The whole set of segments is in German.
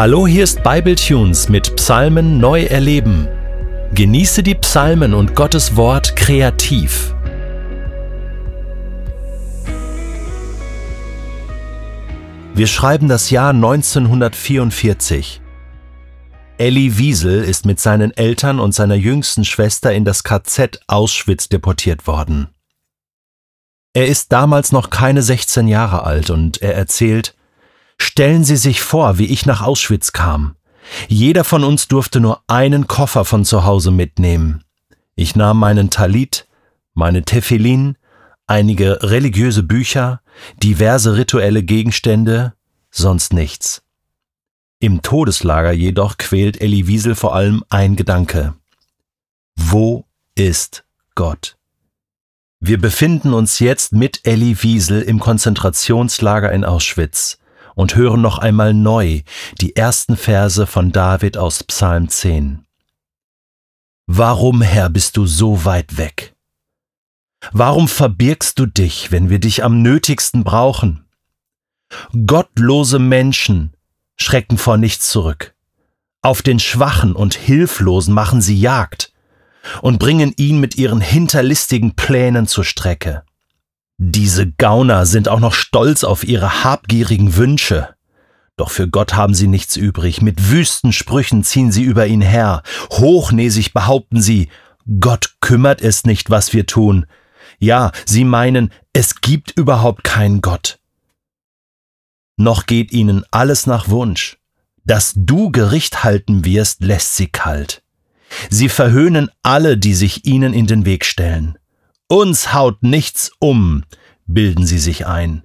Hallo, hier ist Bibletunes mit Psalmen neu erleben. Genieße die Psalmen und Gottes Wort kreativ. Wir schreiben das Jahr 1944. Elli Wiesel ist mit seinen Eltern und seiner jüngsten Schwester in das KZ Auschwitz deportiert worden. Er ist damals noch keine 16 Jahre alt und er erzählt, Stellen Sie sich vor, wie ich nach Auschwitz kam. Jeder von uns durfte nur einen Koffer von zu Hause mitnehmen. Ich nahm meinen Talit, meine Tefillin, einige religiöse Bücher, diverse rituelle Gegenstände, sonst nichts. Im Todeslager jedoch quält Elli Wiesel vor allem ein Gedanke. Wo ist Gott? Wir befinden uns jetzt mit Elli Wiesel im Konzentrationslager in Auschwitz und hören noch einmal neu die ersten Verse von David aus Psalm 10. Warum, Herr, bist du so weit weg? Warum verbirgst du dich, wenn wir dich am nötigsten brauchen? Gottlose Menschen schrecken vor nichts zurück. Auf den Schwachen und Hilflosen machen sie Jagd und bringen ihn mit ihren hinterlistigen Plänen zur Strecke. Diese Gauner sind auch noch stolz auf ihre habgierigen Wünsche. Doch für Gott haben sie nichts übrig. Mit wüsten Sprüchen ziehen sie über ihn her. Hochnäsig behaupten sie, Gott kümmert es nicht, was wir tun. Ja, sie meinen, es gibt überhaupt keinen Gott. Noch geht ihnen alles nach Wunsch. Dass du Gericht halten wirst, lässt sie kalt. Sie verhöhnen alle, die sich ihnen in den Weg stellen. Uns haut nichts um, bilden sie sich ein.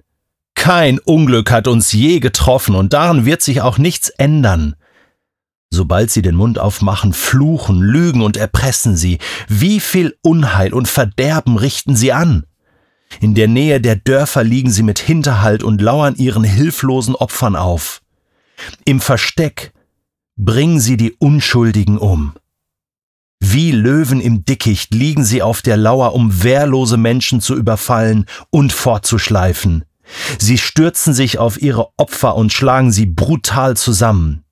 Kein Unglück hat uns je getroffen und daran wird sich auch nichts ändern. Sobald sie den Mund aufmachen, fluchen, lügen und erpressen sie. Wie viel Unheil und Verderben richten sie an? In der Nähe der Dörfer liegen sie mit Hinterhalt und lauern ihren hilflosen Opfern auf. Im Versteck bringen sie die Unschuldigen um. Wie Löwen im Dickicht liegen sie auf der Lauer, um wehrlose Menschen zu überfallen und fortzuschleifen. Sie stürzen sich auf ihre Opfer und schlagen sie brutal zusammen.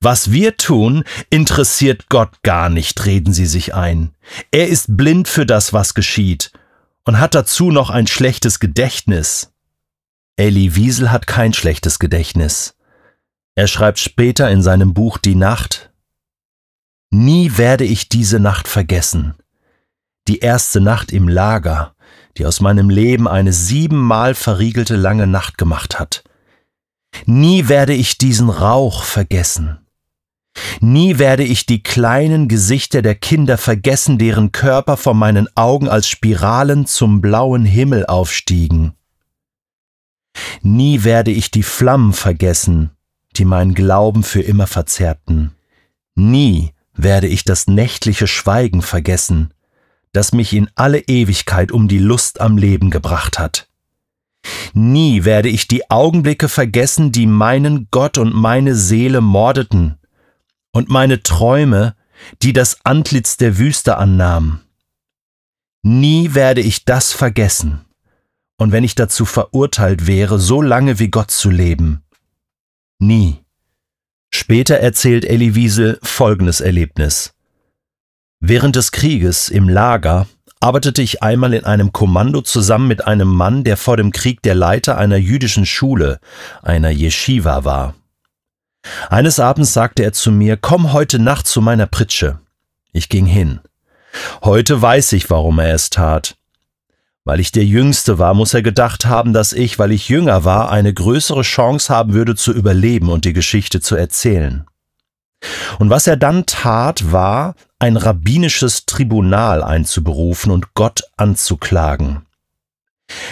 Was wir tun, interessiert Gott gar nicht, reden sie sich ein. Er ist blind für das, was geschieht, und hat dazu noch ein schlechtes Gedächtnis. Elie Wiesel hat kein schlechtes Gedächtnis. Er schreibt später in seinem Buch Die Nacht, Nie werde ich diese Nacht vergessen. Die erste Nacht im Lager, die aus meinem Leben eine siebenmal verriegelte lange Nacht gemacht hat. Nie werde ich diesen Rauch vergessen. Nie werde ich die kleinen Gesichter der Kinder vergessen, deren Körper vor meinen Augen als Spiralen zum blauen Himmel aufstiegen. Nie werde ich die Flammen vergessen, die meinen Glauben für immer verzerrten. Nie werde ich das nächtliche Schweigen vergessen, das mich in alle Ewigkeit um die Lust am Leben gebracht hat. Nie werde ich die Augenblicke vergessen, die meinen Gott und meine Seele mordeten, und meine Träume, die das Antlitz der Wüste annahmen. Nie werde ich das vergessen, und wenn ich dazu verurteilt wäre, so lange wie Gott zu leben. Nie. Später erzählt Elli Wiesel folgendes Erlebnis. Während des Krieges im Lager arbeitete ich einmal in einem Kommando zusammen mit einem Mann, der vor dem Krieg der Leiter einer jüdischen Schule, einer Yeshiva war. Eines Abends sagte er zu mir, komm heute Nacht zu meiner Pritsche. Ich ging hin. Heute weiß ich, warum er es tat. Weil ich der Jüngste war, muss er gedacht haben, dass ich, weil ich jünger war, eine größere Chance haben würde zu überleben und die Geschichte zu erzählen. Und was er dann tat, war, ein rabbinisches Tribunal einzuberufen und Gott anzuklagen.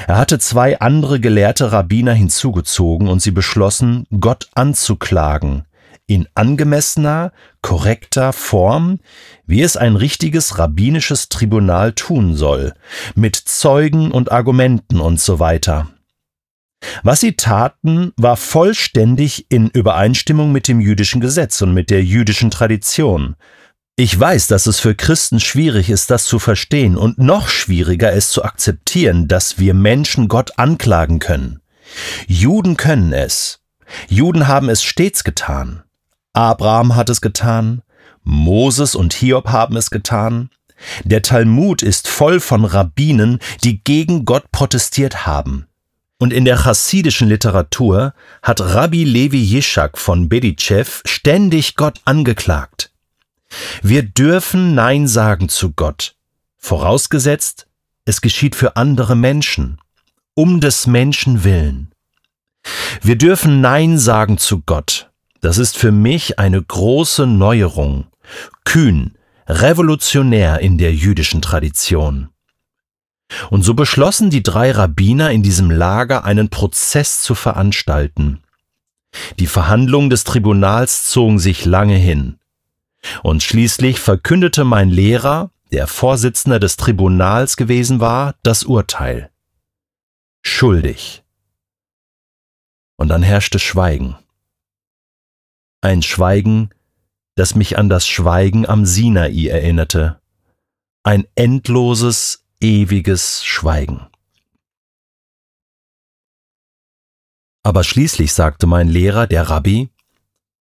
Er hatte zwei andere gelehrte Rabbiner hinzugezogen und sie beschlossen, Gott anzuklagen, in angemessener, korrekter Form, wie es ein richtiges rabbinisches Tribunal tun soll, mit Zeugen und Argumenten und so weiter. Was sie taten, war vollständig in Übereinstimmung mit dem jüdischen Gesetz und mit der jüdischen Tradition. Ich weiß, dass es für Christen schwierig ist, das zu verstehen und noch schwieriger es zu akzeptieren, dass wir Menschen Gott anklagen können. Juden können es, Juden haben es stets getan. Abraham hat es getan, Moses und Hiob haben es getan. Der Talmud ist voll von Rabbinen, die gegen Gott protestiert haben. Und in der chassidischen Literatur hat Rabbi Levi Yischak von Bedichev ständig Gott angeklagt. Wir dürfen Nein sagen zu Gott, vorausgesetzt, es geschieht für andere Menschen, um des Menschen willen. Wir dürfen Nein sagen zu Gott. Das ist für mich eine große Neuerung, kühn, revolutionär in der jüdischen Tradition. Und so beschlossen die drei Rabbiner in diesem Lager einen Prozess zu veranstalten. Die Verhandlungen des Tribunals zogen sich lange hin. Und schließlich verkündete mein Lehrer, der Vorsitzender des Tribunals gewesen war, das Urteil. Schuldig. Und dann herrschte Schweigen. Ein Schweigen, das mich an das Schweigen am Sinai erinnerte. Ein endloses, ewiges Schweigen. Aber schließlich sagte mein Lehrer, der Rabbi,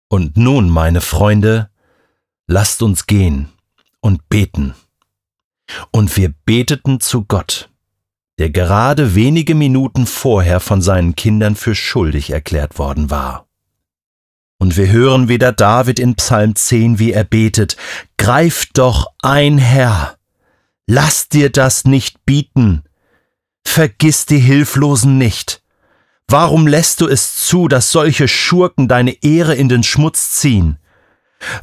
Und nun, meine Freunde, lasst uns gehen und beten. Und wir beteten zu Gott, der gerade wenige Minuten vorher von seinen Kindern für schuldig erklärt worden war. Und wir hören wieder David in Psalm 10, wie er betet, Greif doch ein, Herr, Lass dir das nicht bieten. Vergiss die Hilflosen nicht. Warum lässt du es zu, dass solche Schurken deine Ehre in den Schmutz ziehen?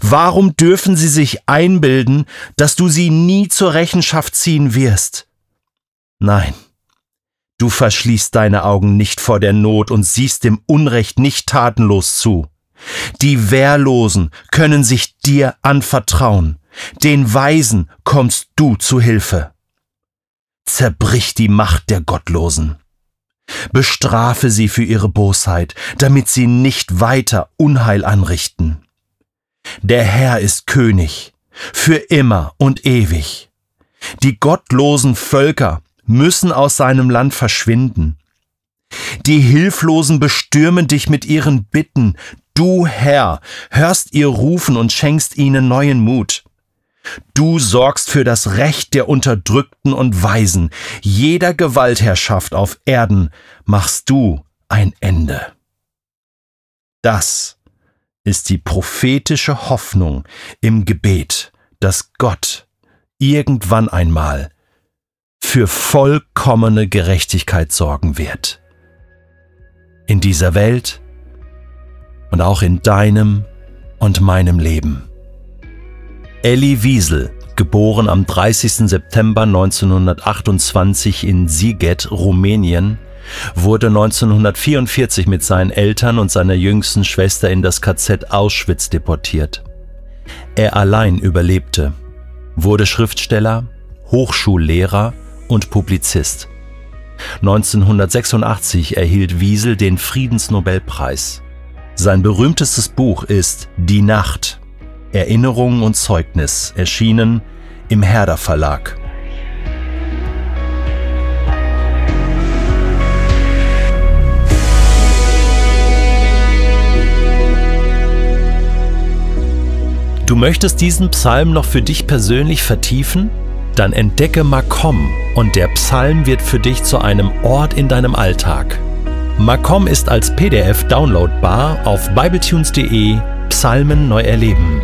Warum dürfen sie sich einbilden, dass du sie nie zur Rechenschaft ziehen wirst? Nein, du verschließt deine Augen nicht vor der Not und siehst dem Unrecht nicht tatenlos zu. Die Wehrlosen können sich dir anvertrauen. Den Weisen kommst du zu Hilfe. Zerbrich die Macht der Gottlosen. Bestrafe sie für ihre Bosheit, damit sie nicht weiter Unheil anrichten. Der Herr ist König, für immer und ewig. Die gottlosen Völker müssen aus seinem Land verschwinden. Die Hilflosen bestürmen dich mit ihren Bitten, du Herr, hörst ihr Rufen und schenkst ihnen neuen Mut. Du sorgst für das Recht der Unterdrückten und Weisen. Jeder Gewaltherrschaft auf Erden machst du ein Ende. Das ist die prophetische Hoffnung im Gebet, dass Gott irgendwann einmal für vollkommene Gerechtigkeit sorgen wird. In dieser Welt und auch in deinem und meinem Leben. Elli Wiesel, geboren am 30. September 1928 in Siget, Rumänien, wurde 1944 mit seinen Eltern und seiner jüngsten Schwester in das KZ Auschwitz deportiert. Er allein überlebte, wurde Schriftsteller, Hochschullehrer und Publizist. 1986 erhielt Wiesel den Friedensnobelpreis. Sein berühmtestes Buch ist Die Nacht Erinnerung und Zeugnis, erschienen im Herder Verlag. Du möchtest diesen Psalm noch für dich persönlich vertiefen? Dann entdecke Makom und der Psalm wird für dich zu einem Ort in deinem Alltag. Makom ist als PDF downloadbar auf bibletunes.de Psalmen neu erleben.